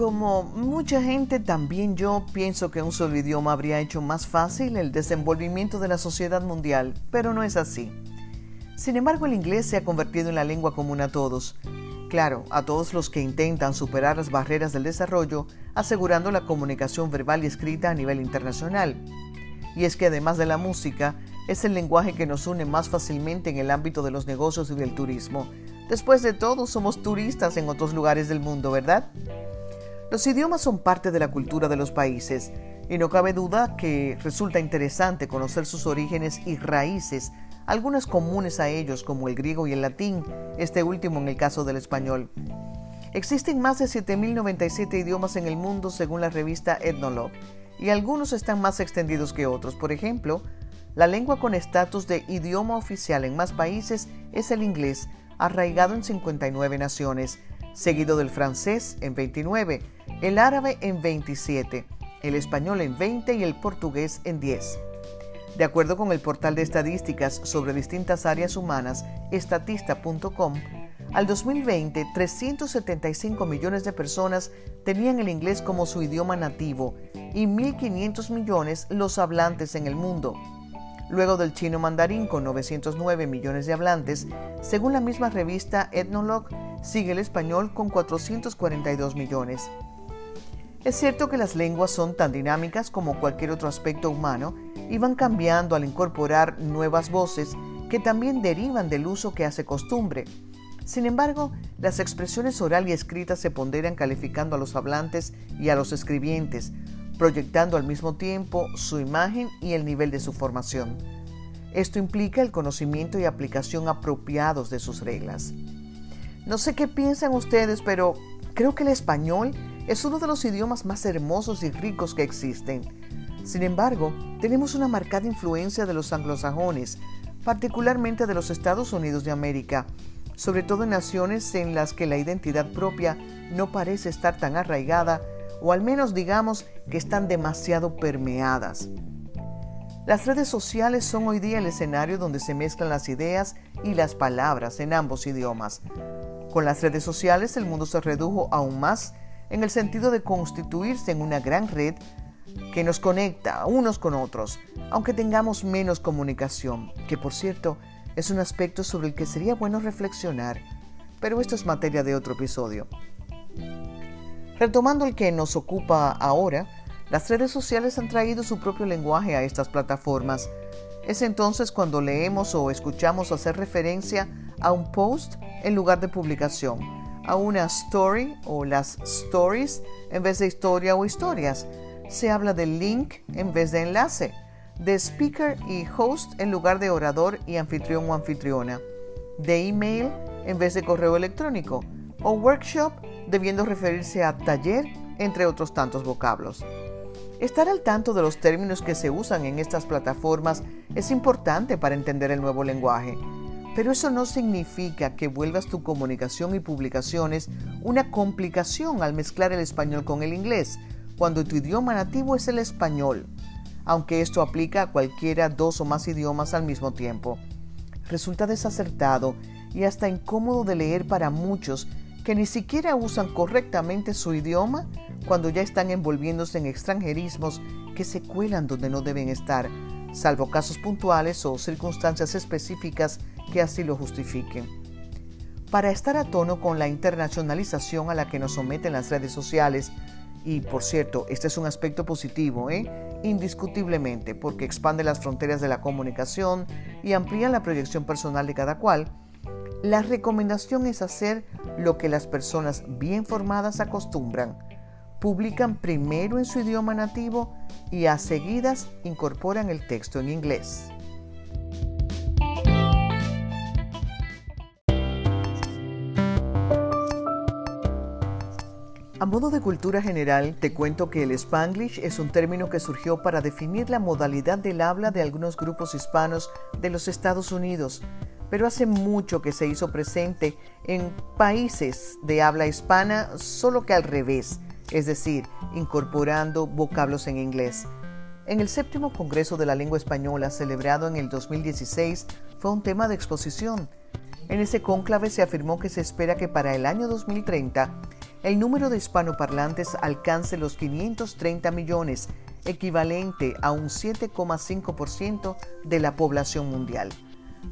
Como mucha gente, también yo pienso que un solo idioma habría hecho más fácil el desenvolvimiento de la sociedad mundial, pero no es así. Sin embargo, el inglés se ha convertido en la lengua común a todos. Claro, a todos los que intentan superar las barreras del desarrollo, asegurando la comunicación verbal y escrita a nivel internacional. Y es que además de la música, es el lenguaje que nos une más fácilmente en el ámbito de los negocios y del turismo. Después de todo, somos turistas en otros lugares del mundo, ¿verdad? Los idiomas son parte de la cultura de los países y no cabe duda que resulta interesante conocer sus orígenes y raíces, algunas comunes a ellos como el griego y el latín, este último en el caso del español. Existen más de 7.097 idiomas en el mundo según la revista Ethnologue y algunos están más extendidos que otros. Por ejemplo, la lengua con estatus de idioma oficial en más países es el inglés, arraigado en 59 naciones, seguido del francés en 29, el árabe en 27, el español en 20 y el portugués en 10. De acuerdo con el portal de estadísticas sobre distintas áreas humanas, estatista.com, al 2020, 375 millones de personas tenían el inglés como su idioma nativo y 1.500 millones los hablantes en el mundo. Luego del chino mandarín con 909 millones de hablantes, según la misma revista Ethnologue, sigue el español con 442 millones. Es cierto que las lenguas son tan dinámicas como cualquier otro aspecto humano y van cambiando al incorporar nuevas voces que también derivan del uso que hace costumbre. Sin embargo, las expresiones oral y escrita se ponderan calificando a los hablantes y a los escribientes, proyectando al mismo tiempo su imagen y el nivel de su formación. Esto implica el conocimiento y aplicación apropiados de sus reglas. No sé qué piensan ustedes, pero creo que el español es uno de los idiomas más hermosos y ricos que existen. Sin embargo, tenemos una marcada influencia de los anglosajones, particularmente de los Estados Unidos de América, sobre todo en naciones en las que la identidad propia no parece estar tan arraigada o al menos digamos que están demasiado permeadas. Las redes sociales son hoy día el escenario donde se mezclan las ideas y las palabras en ambos idiomas. Con las redes sociales el mundo se redujo aún más en el sentido de constituirse en una gran red que nos conecta unos con otros, aunque tengamos menos comunicación, que por cierto es un aspecto sobre el que sería bueno reflexionar, pero esto es materia de otro episodio. Retomando el que nos ocupa ahora, las redes sociales han traído su propio lenguaje a estas plataformas. Es entonces cuando leemos o escuchamos hacer referencia a un post en lugar de publicación, a una story o las stories en vez de historia o historias. Se habla de link en vez de enlace, de speaker y host en lugar de orador y anfitrión o anfitriona, de email en vez de correo electrónico, o workshop debiendo referirse a taller, entre otros tantos vocablos. Estar al tanto de los términos que se usan en estas plataformas es importante para entender el nuevo lenguaje, pero eso no significa que vuelvas tu comunicación y publicaciones una complicación al mezclar el español con el inglés, cuando tu idioma nativo es el español, aunque esto aplica a cualquiera dos o más idiomas al mismo tiempo. Resulta desacertado y hasta incómodo de leer para muchos que ni siquiera usan correctamente su idioma cuando ya están envolviéndose en extranjerismos que se cuelan donde no deben estar, salvo casos puntuales o circunstancias específicas que así lo justifiquen. Para estar a tono con la internacionalización a la que nos someten las redes sociales, y por cierto, este es un aspecto positivo, ¿eh? indiscutiblemente, porque expande las fronteras de la comunicación y amplía la proyección personal de cada cual, la recomendación es hacer lo que las personas bien formadas acostumbran. Publican primero en su idioma nativo y a seguidas incorporan el texto en inglés. A modo de cultura general, te cuento que el spanglish es un término que surgió para definir la modalidad del habla de algunos grupos hispanos de los Estados Unidos, pero hace mucho que se hizo presente en países de habla hispana, solo que al revés, es decir, incorporando vocablos en inglés. En el séptimo Congreso de la Lengua Española, celebrado en el 2016, fue un tema de exposición. En ese cónclave se afirmó que se espera que para el año 2030 el número de hispanoparlantes alcance los 530 millones, equivalente a un 7,5% de la población mundial.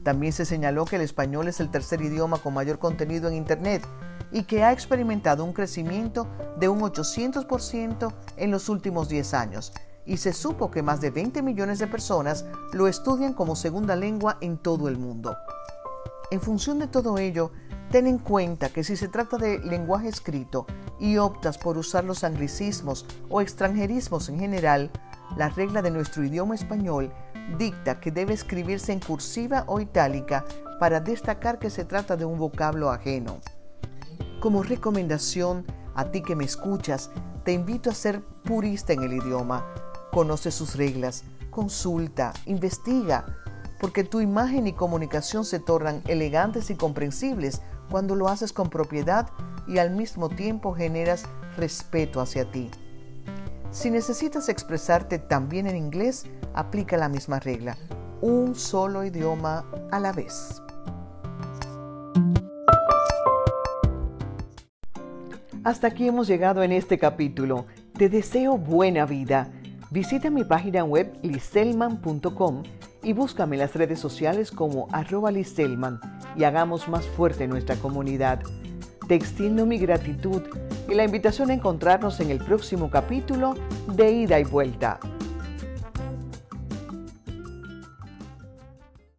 También se señaló que el español es el tercer idioma con mayor contenido en Internet y que ha experimentado un crecimiento de un 800% en los últimos 10 años, y se supo que más de 20 millones de personas lo estudian como segunda lengua en todo el mundo. En función de todo ello, Ten en cuenta que si se trata de lenguaje escrito y optas por usar los anglicismos o extranjerismos en general, la regla de nuestro idioma español dicta que debe escribirse en cursiva o itálica para destacar que se trata de un vocablo ajeno. Como recomendación, a ti que me escuchas, te invito a ser purista en el idioma. Conoce sus reglas, consulta, investiga, porque tu imagen y comunicación se tornan elegantes y comprensibles cuando lo haces con propiedad y al mismo tiempo generas respeto hacia ti. Si necesitas expresarte también en inglés, aplica la misma regla, un solo idioma a la vez. Hasta aquí hemos llegado en este capítulo. Te deseo buena vida. Visita mi página web liselman.com y búscame en las redes sociales como arroba liselman y hagamos más fuerte nuestra comunidad. Te extiendo mi gratitud y la invitación a encontrarnos en el próximo capítulo de Ida y Vuelta.